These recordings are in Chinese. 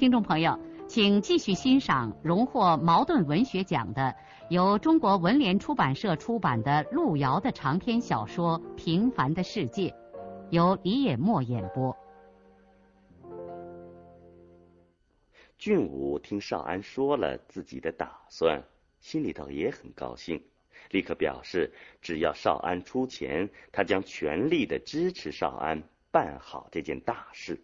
听众朋友，请继续欣赏荣获茅盾文学奖的、由中国文联出版社出版的路遥的长篇小说《平凡的世界》，由李野墨演播。俊武听少安说了自己的打算，心里头也很高兴，立刻表示只要少安出钱，他将全力的支持少安办好这件大事。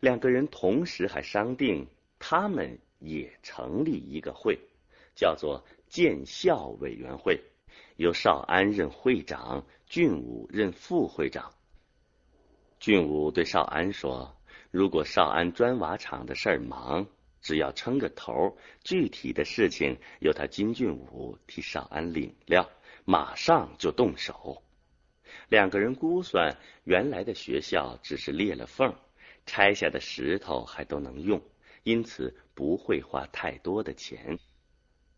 两个人同时还商定，他们也成立一个会，叫做建校委员会，由少安任会长，俊武任副会长。俊武对少安说：“如果少安砖瓦厂的事儿忙，只要撑个头，具体的事情由他金俊武替少安领料，马上就动手。”两个人估算，原来的学校只是裂了缝。拆下的石头还都能用，因此不会花太多的钱。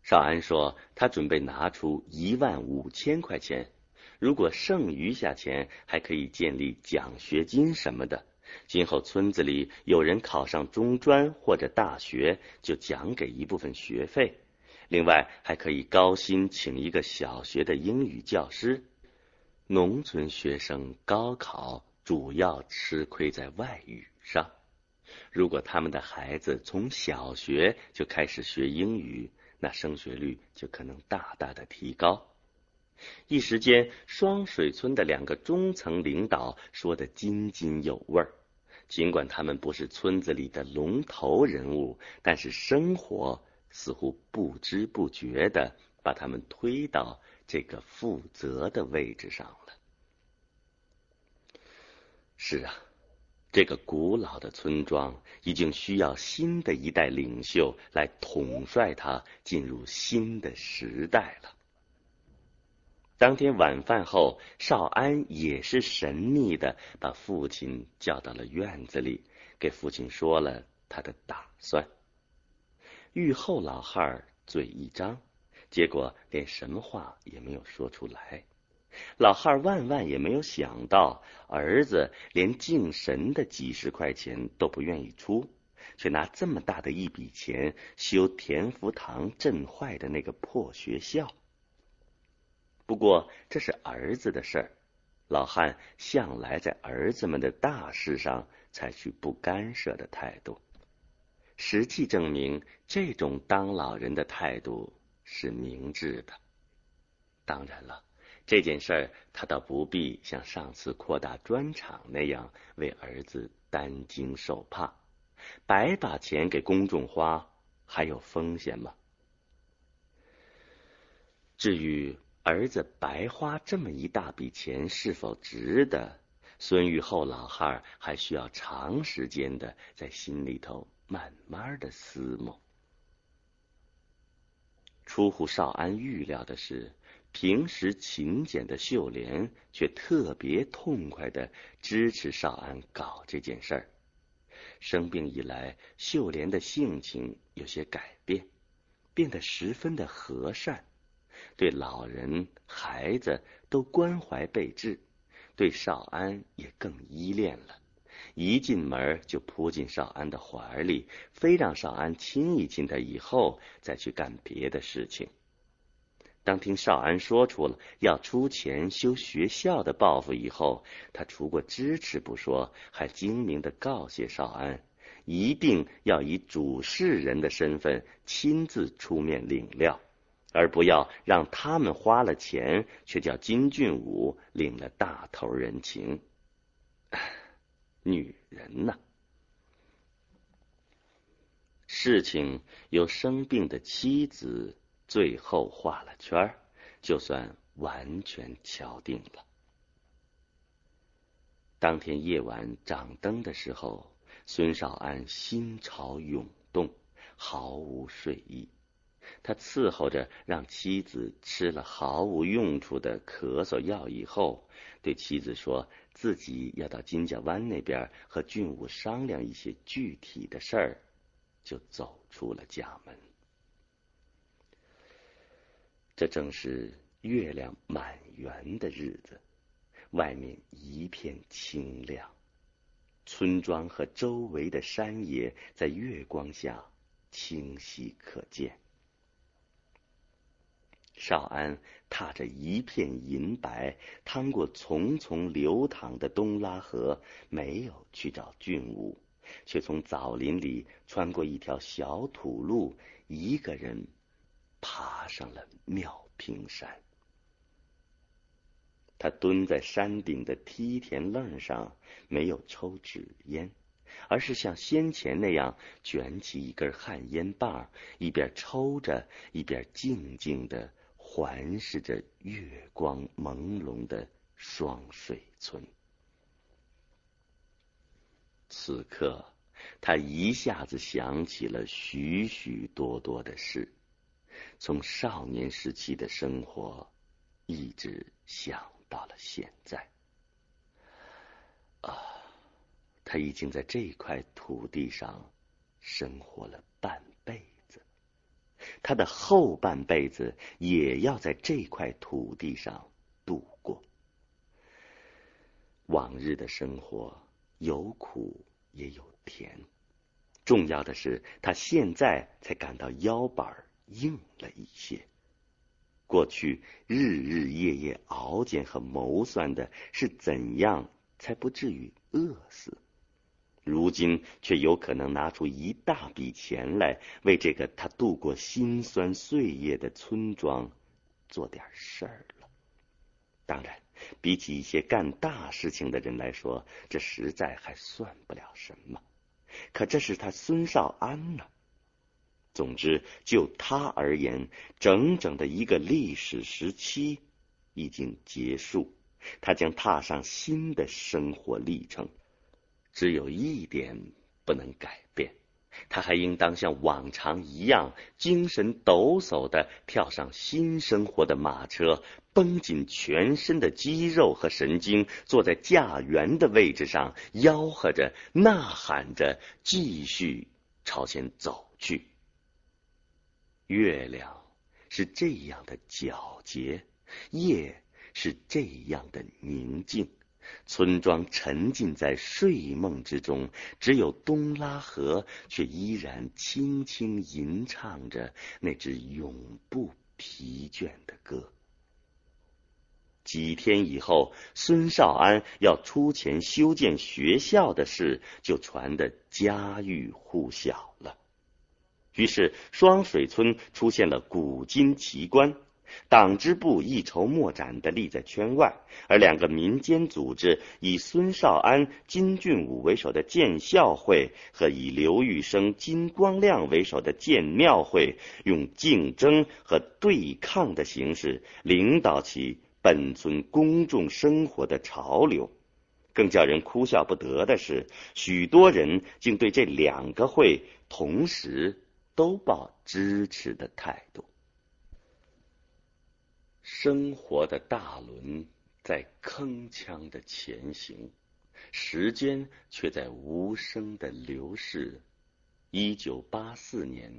少安说，他准备拿出一万五千块钱，如果剩余下钱，还可以建立奖学金什么的。今后村子里有人考上中专或者大学，就奖给一部分学费。另外，还可以高薪请一个小学的英语教师。农村学生高考主要吃亏在外语。上，如果他们的孩子从小学就开始学英语，那升学率就可能大大的提高。一时间，双水村的两个中层领导说的津津有味儿。尽管他们不是村子里的龙头人物，但是生活似乎不知不觉的把他们推到这个负责的位置上了。是啊。这个古老的村庄已经需要新的一代领袖来统帅它进入新的时代了。当天晚饭后，少安也是神秘的把父亲叫到了院子里，给父亲说了他的打算。玉后老汉嘴一张，结果连什么话也没有说出来。老汉万万也没有想到，儿子连敬神的几十块钱都不愿意出，却拿这么大的一笔钱修田福堂震坏的那个破学校。不过这是儿子的事儿，老汉向来在儿子们的大事上采取不干涉的态度。实际证明，这种当老人的态度是明智的。当然了。这件事儿，他倒不必像上次扩大砖厂那样为儿子担惊受怕，白把钱给公众花，还有风险吗？至于儿子白花这么一大笔钱是否值得，孙玉厚老汉儿还需要长时间的在心里头慢慢的思谋。出乎少安预料的是。平时勤俭的秀莲，却特别痛快的支持少安搞这件事儿。生病以来，秀莲的性情有些改变，变得十分的和善，对老人、孩子都关怀备至，对少安也更依恋了。一进门就扑进少安的怀里，非让少安亲一亲他，以后再去干别的事情。当听少安说出了要出钱修学校的报复以后，他除过支持不说，还精明的告诫少安，一定要以主事人的身份亲自出面领料，而不要让他们花了钱，却叫金俊武领了大头人情。女人呐，事情由生病的妻子。最后画了圈儿就算完全敲定了。当天夜晚掌灯的时候，孙少安心潮涌动，毫无睡意。他伺候着让妻子吃了毫无用处的咳嗽药以后，对妻子说自己要到金家湾那边和俊武商量一些具体的事儿，就走出了家门。这正是月亮满圆的日子，外面一片清亮，村庄和周围的山野在月光下清晰可见。少安踏着一片银白，趟过丛丛流淌的东拉河，没有去找俊武，却从枣林里穿过一条小土路，一个人。爬上了妙平山，他蹲在山顶的梯田楞上，没有抽纸烟，而是像先前那样卷起一根旱烟棒，一边抽着，一边静静的环视着月光朦胧的双水村。此刻，他一下子想起了许许多多的事。从少年时期的生活，一直想到了现在。啊，他已经在这块土地上生活了半辈子，他的后半辈子也要在这块土地上度过。往日的生活有苦也有甜，重要的是他现在才感到腰板儿。硬了一些。过去日日夜夜熬煎和谋算的是怎样才不至于饿死，如今却有可能拿出一大笔钱来为这个他度过辛酸岁月的村庄做点事儿了。当然，比起一些干大事情的人来说，这实在还算不了什么。可这是他孙少安呢。总之，就他而言，整整的一个历史时期已经结束，他将踏上新的生活历程。只有一点不能改变，他还应当像往常一样，精神抖擞的跳上新生活的马车，绷紧全身的肌肉和神经，坐在驾辕的位置上，吆喝着、呐喊着，继续朝前走去。月亮是这样的皎洁，夜是这样的宁静，村庄沉浸在睡梦之中，只有东拉河却依然轻轻吟唱着那支永不疲倦的歌。几天以后，孙少安要出钱修建学校的事就传得家喻户晓了。于是，双水村出现了古今奇观，党支部一筹莫展的立在圈外，而两个民间组织以孙少安、金俊武为首的建校会和以刘玉生、金光亮为首的建庙会，用竞争和对抗的形式领导起本村公众生活的潮流。更叫人哭笑不得的是，许多人竟对这两个会同时。都抱支持的态度。生活的大轮在铿锵的前行，时间却在无声的流逝。一九八四年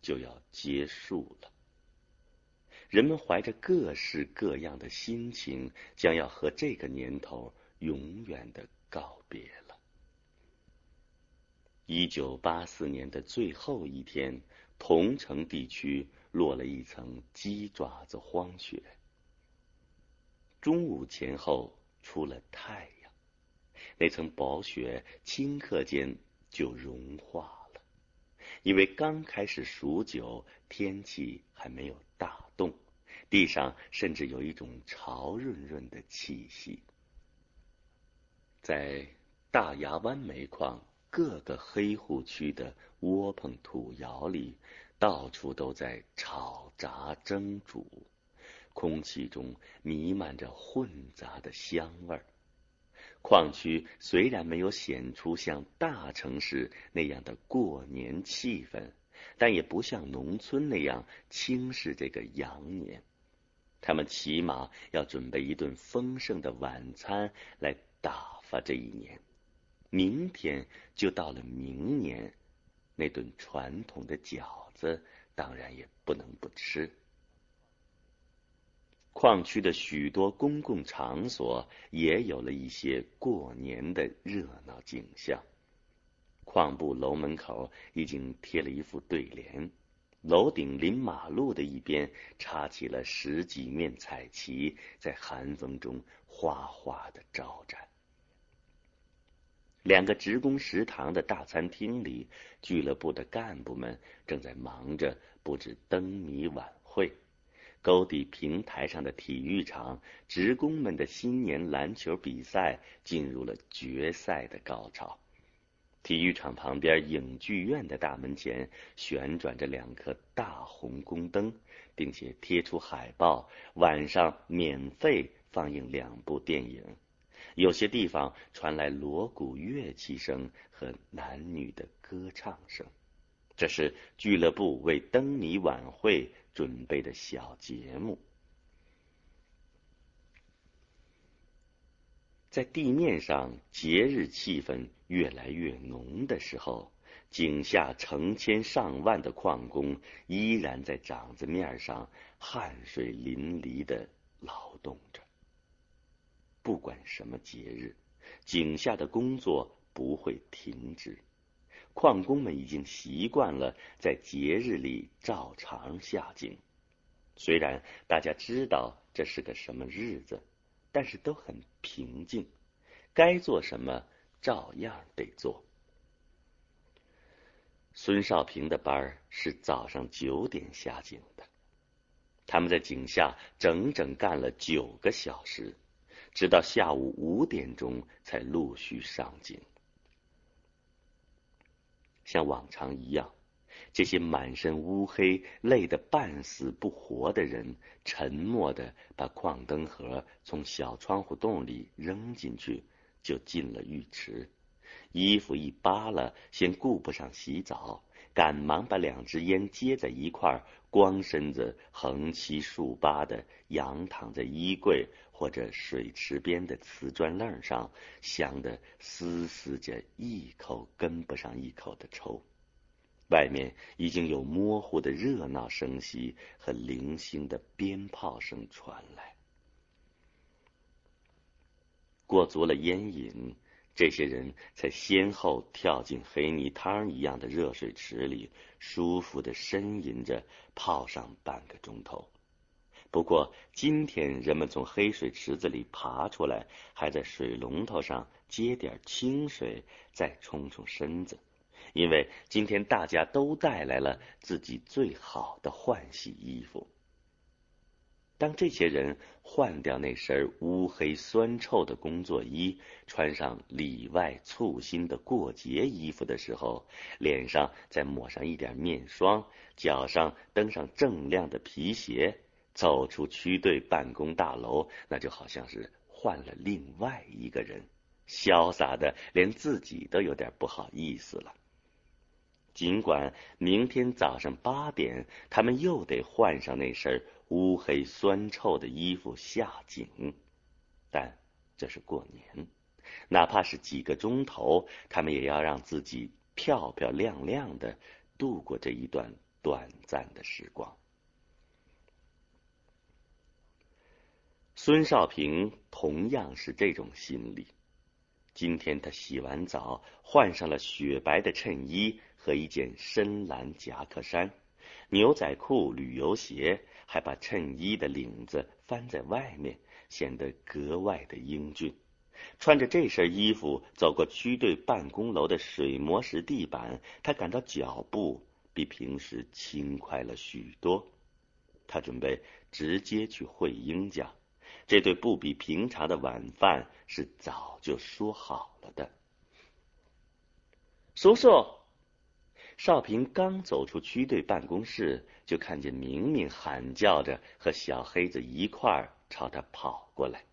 就要结束了，人们怀着各式各样的心情，将要和这个年头永远的告别了。一九八四年的最后一天，桐城地区落了一层鸡爪子荒雪。中午前后出了太阳，那层薄雪顷刻间就融化了。因为刚开始数九，天气还没有大冻，地上甚至有一种潮润润的气息。在大牙湾煤矿。各个黑户区的窝棚土窑里，到处都在炒炸蒸煮，空气中弥漫着混杂的香味儿。矿区虽然没有显出像大城市那样的过年气氛，但也不像农村那样轻视这个羊年。他们起码要准备一顿丰盛的晚餐来打发这一年。明天就到了明年，那顿传统的饺子当然也不能不吃。矿区的许多公共场所也有了一些过年的热闹景象。矿部楼门口已经贴了一副对联，楼顶临马路的一边插起了十几面彩旗，在寒风中哗哗的招展。两个职工食堂的大餐厅里，俱乐部的干部们正在忙着布置灯谜晚会。沟底平台上的体育场，职工们的新年篮球比赛进入了决赛的高潮。体育场旁边影剧院的大门前旋转着两颗大红宫灯，并且贴出海报，晚上免费放映两部电影。有些地方传来锣鼓乐器声和男女的歌唱声，这是俱乐部为灯谜晚会。准备的小节目，在地面上节日气氛越来越浓的时候，井下成千上万的矿工依然在掌子面上汗水淋漓的劳动着。不管什么节日，井下的工作不会停止。矿工们已经习惯了在节日里照常下井，虽然大家知道这是个什么日子，但是都很平静，该做什么照样得做。孙少平的班是早上九点下井的，他们在井下整整干了九个小时，直到下午五点钟才陆续上井。像往常一样，这些满身乌黑、累得半死不活的人，沉默的把矿灯盒从小窗户洞里扔进去，就进了浴池。衣服一扒了，先顾不上洗澡，赶忙把两支烟接在一块，光身子横七竖八的仰躺在衣柜或者水池边的瓷砖楞上，香得嘶嘶着，一口跟不上一口的抽。外面已经有模糊的热闹声息和零星的鞭炮声传来。过足了烟瘾。这些人才先后跳进黑泥汤一样的热水池里，舒服的呻吟着泡上半个钟头。不过今天人们从黑水池子里爬出来，还在水龙头上接点清水，再冲冲身子，因为今天大家都带来了自己最好的换洗衣服。当这些人换掉那身乌黑酸臭的工作衣，穿上里外簇新的过节衣服的时候，脸上再抹上一点面霜，脚上蹬上锃亮的皮鞋，走出区队办公大楼，那就好像是换了另外一个人，潇洒的连自己都有点不好意思了。尽管明天早上八点，他们又得换上那身乌黑酸臭的衣服下井，但这是过年，哪怕是几个钟头，他们也要让自己漂漂亮亮的度过这一段短暂的时光。孙少平同样是这种心理。今天他洗完澡，换上了雪白的衬衣。和一件深蓝夹克衫、牛仔裤、旅游鞋，还把衬衣的领子翻在外面，显得格外的英俊。穿着这身衣服走过区队办公楼的水磨石地板，他感到脚步比平时轻快了许多。他准备直接去慧英家，这对不比平常的晚饭是早就说好了的。叔叔。少平刚走出区队办公室，就看见明明喊叫着和小黑子一块儿朝他跑过来。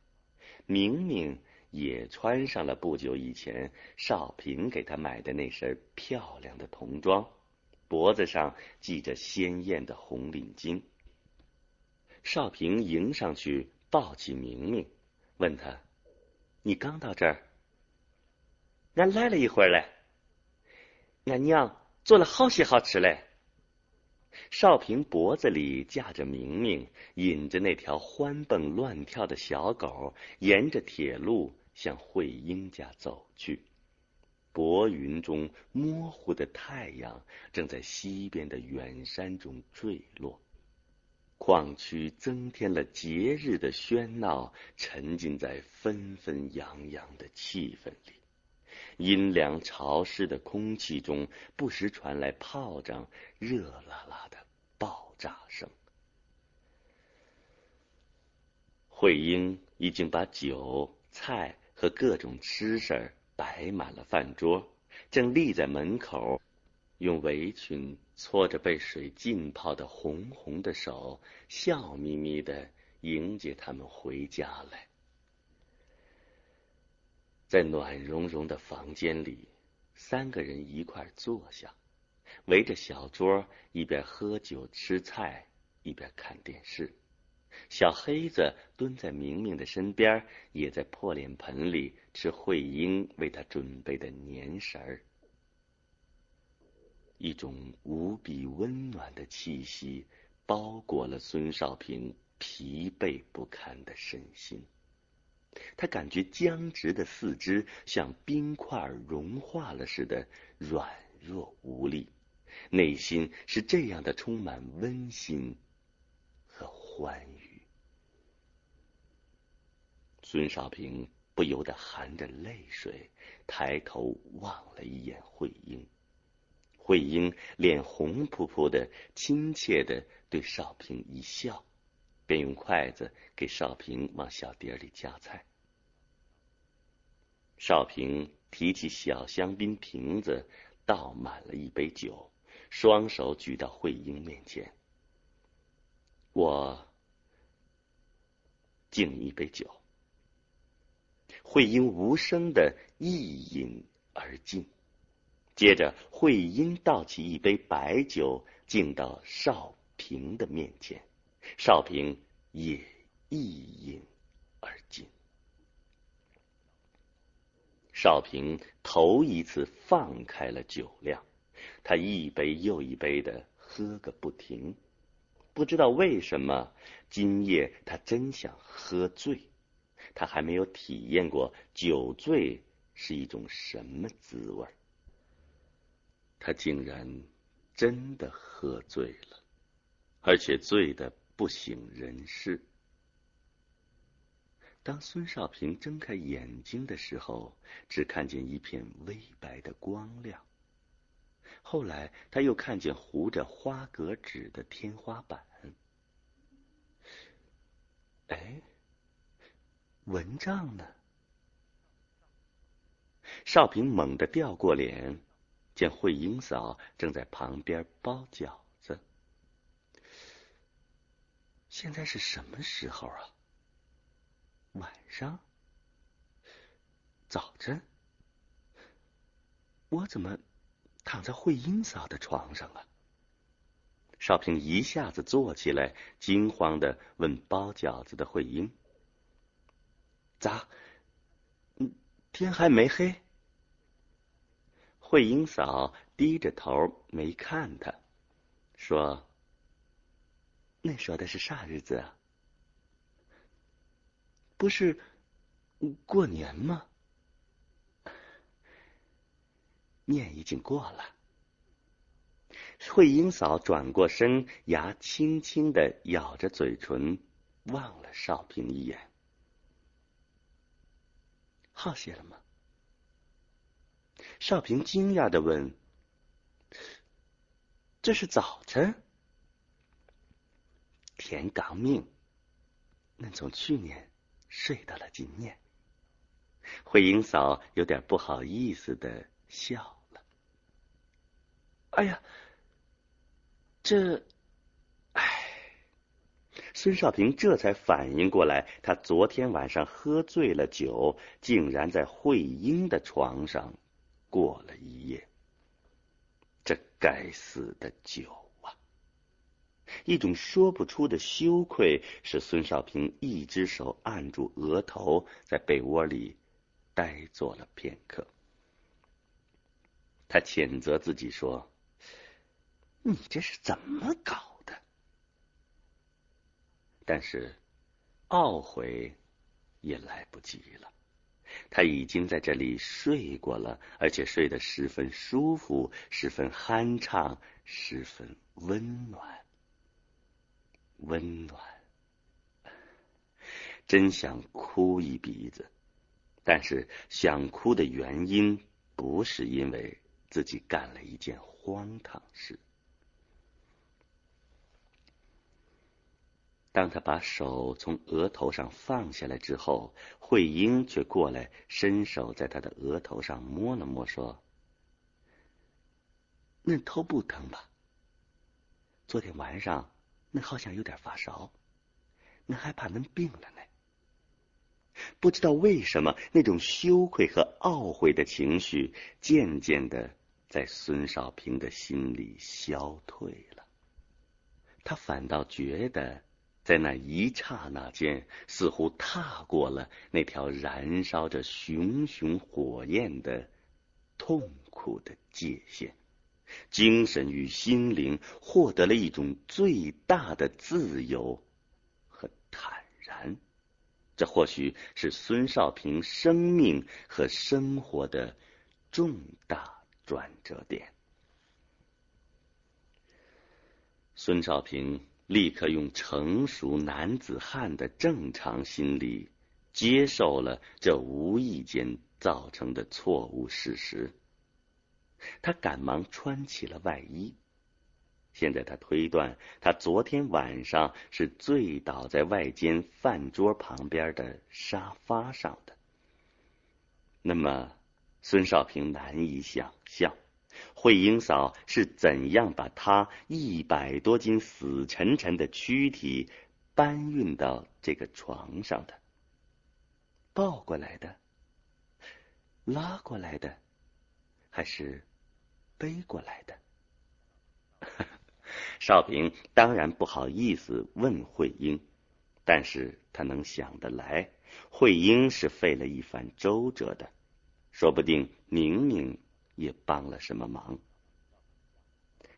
明明也穿上了不久以前少平给他买的那身漂亮的童装，脖子上系着鲜艳的红领巾。少平迎上去，抱起明明，问他：“你刚到这儿？”“俺来了一会儿嘞。”“俺娘做了好些好吃嘞。”少平脖子里架着明明，引着那条欢蹦乱跳的小狗，沿着铁路向慧英家走去。薄云中，模糊的太阳正在西边的远山中坠落。矿区增添了节日的喧闹，沉浸在纷纷扬扬的气氛里。阴凉潮湿的空气中，不时传来炮仗热辣辣的爆炸声。慧英已经把酒菜和各种吃食摆满了饭桌，正立在门口，用围裙搓着被水浸泡的红红的手，笑眯眯的迎接他们回家来。在暖融融的房间里，三个人一块坐下，围着小桌，一边喝酒吃菜，一边看电视。小黑子蹲在明明的身边，也在破脸盆里吃慧英为他准备的粘食儿。一种无比温暖的气息包裹了孙少平疲惫不堪的身心。他感觉僵直的四肢像冰块融化了似的软弱无力，内心是这样的充满温馨和欢愉。孙少平不由得含着泪水抬头望了一眼慧英，慧英脸红扑扑的，亲切的对少平一笑。便用筷子给少平往小碟里夹菜。少平提起小香槟瓶子，倒满了一杯酒，双手举到慧英面前：“我敬你一杯酒。”慧英无声的一饮而尽，接着慧英倒起一杯白酒，敬到少平的面前。少平也一饮而尽。少平头一次放开了酒量，他一杯又一杯的喝个不停。不知道为什么，今夜他真想喝醉。他还没有体验过酒醉是一种什么滋味儿。他竟然真的喝醉了，而且醉的。不省人事。当孙少平睁开眼睛的时候，只看见一片微白的光亮。后来他又看见糊着花格纸的天花板。哎，蚊帐呢？少平猛地掉过脸，见慧英嫂正在旁边包饺子。现在是什么时候啊？晚上？早晨？我怎么躺在慧英嫂的床上啊？少平一下子坐起来，惊慌的问包饺子的慧英：“咋？嗯天还没黑？”慧英嫂低着头没看他，说。那说的是啥日子啊？不是过年吗？年已经过了。慧英嫂转过身，牙轻轻的咬着嘴唇，望了少平一眼。好些了吗？少平惊讶的问：“这是早晨？”田刚明，那从去年睡到了今年。慧英嫂有点不好意思的笑了。哎呀，这，哎，孙少平这才反应过来，他昨天晚上喝醉了酒，竟然在慧英的床上过了一夜。这该死的酒啊！一种说不出的羞愧使孙少平一只手按住额头，在被窝里呆坐了片刻。他谴责自己说：“你这是怎么搞的？”但是，懊悔也来不及了。他已经在这里睡过了，而且睡得十分舒服，十分酣畅，十分温暖。温暖，真想哭一鼻子，但是想哭的原因不是因为自己干了一件荒唐事。当他把手从额头上放下来之后，慧英却过来伸手在他的额头上摸了摸，说：“恁头不疼吧？昨天晚上恁好像有点发烧，恁还怕恁病了呢。”不知道为什么，那种羞愧和懊悔的情绪渐渐的在孙少平的心里消退了，他反倒觉得。在那一刹那间，似乎踏过了那条燃烧着熊熊火焰的痛苦的界限，精神与心灵获得了一种最大的自由和坦然。这或许是孙少平生命和生活的重大转折点。孙少平。立刻用成熟男子汉的正常心理接受了这无意间造成的错误事实。他赶忙穿起了外衣。现在他推断，他昨天晚上是醉倒在外间饭桌旁边的沙发上的。那么，孙少平难以想象。慧英嫂是怎样把他一百多斤死沉沉的躯体搬运到这个床上的？抱过来的？拉过来的？还是背过来的？少平当然不好意思问慧英，但是他能想得来，慧英是费了一番周折的，说不定明明。也帮了什么忙？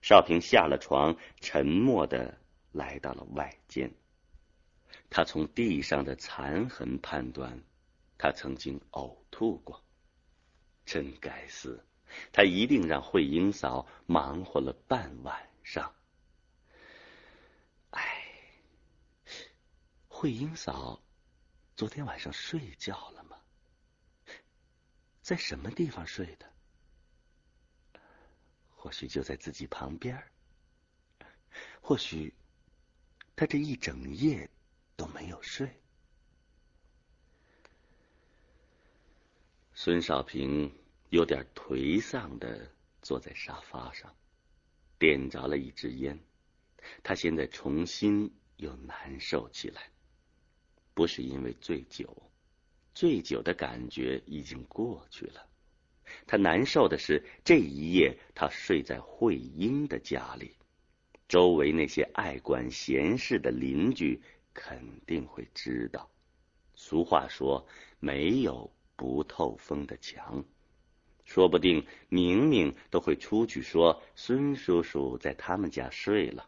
少平下了床，沉默的来到了外间。他从地上的残痕判断，他曾经呕吐过。真该死！他一定让慧英嫂忙活了半晚上。哎，慧英嫂昨天晚上睡觉了吗？在什么地方睡的？或许就在自己旁边或许他这一整夜都没有睡。孙少平有点颓丧的坐在沙发上，点着了一支烟。他现在重新又难受起来，不是因为醉酒，醉酒的感觉已经过去了。他难受的是，这一夜他睡在慧英的家里，周围那些爱管闲事的邻居肯定会知道。俗话说，没有不透风的墙，说不定明明都会出去说孙叔叔在他们家睡了。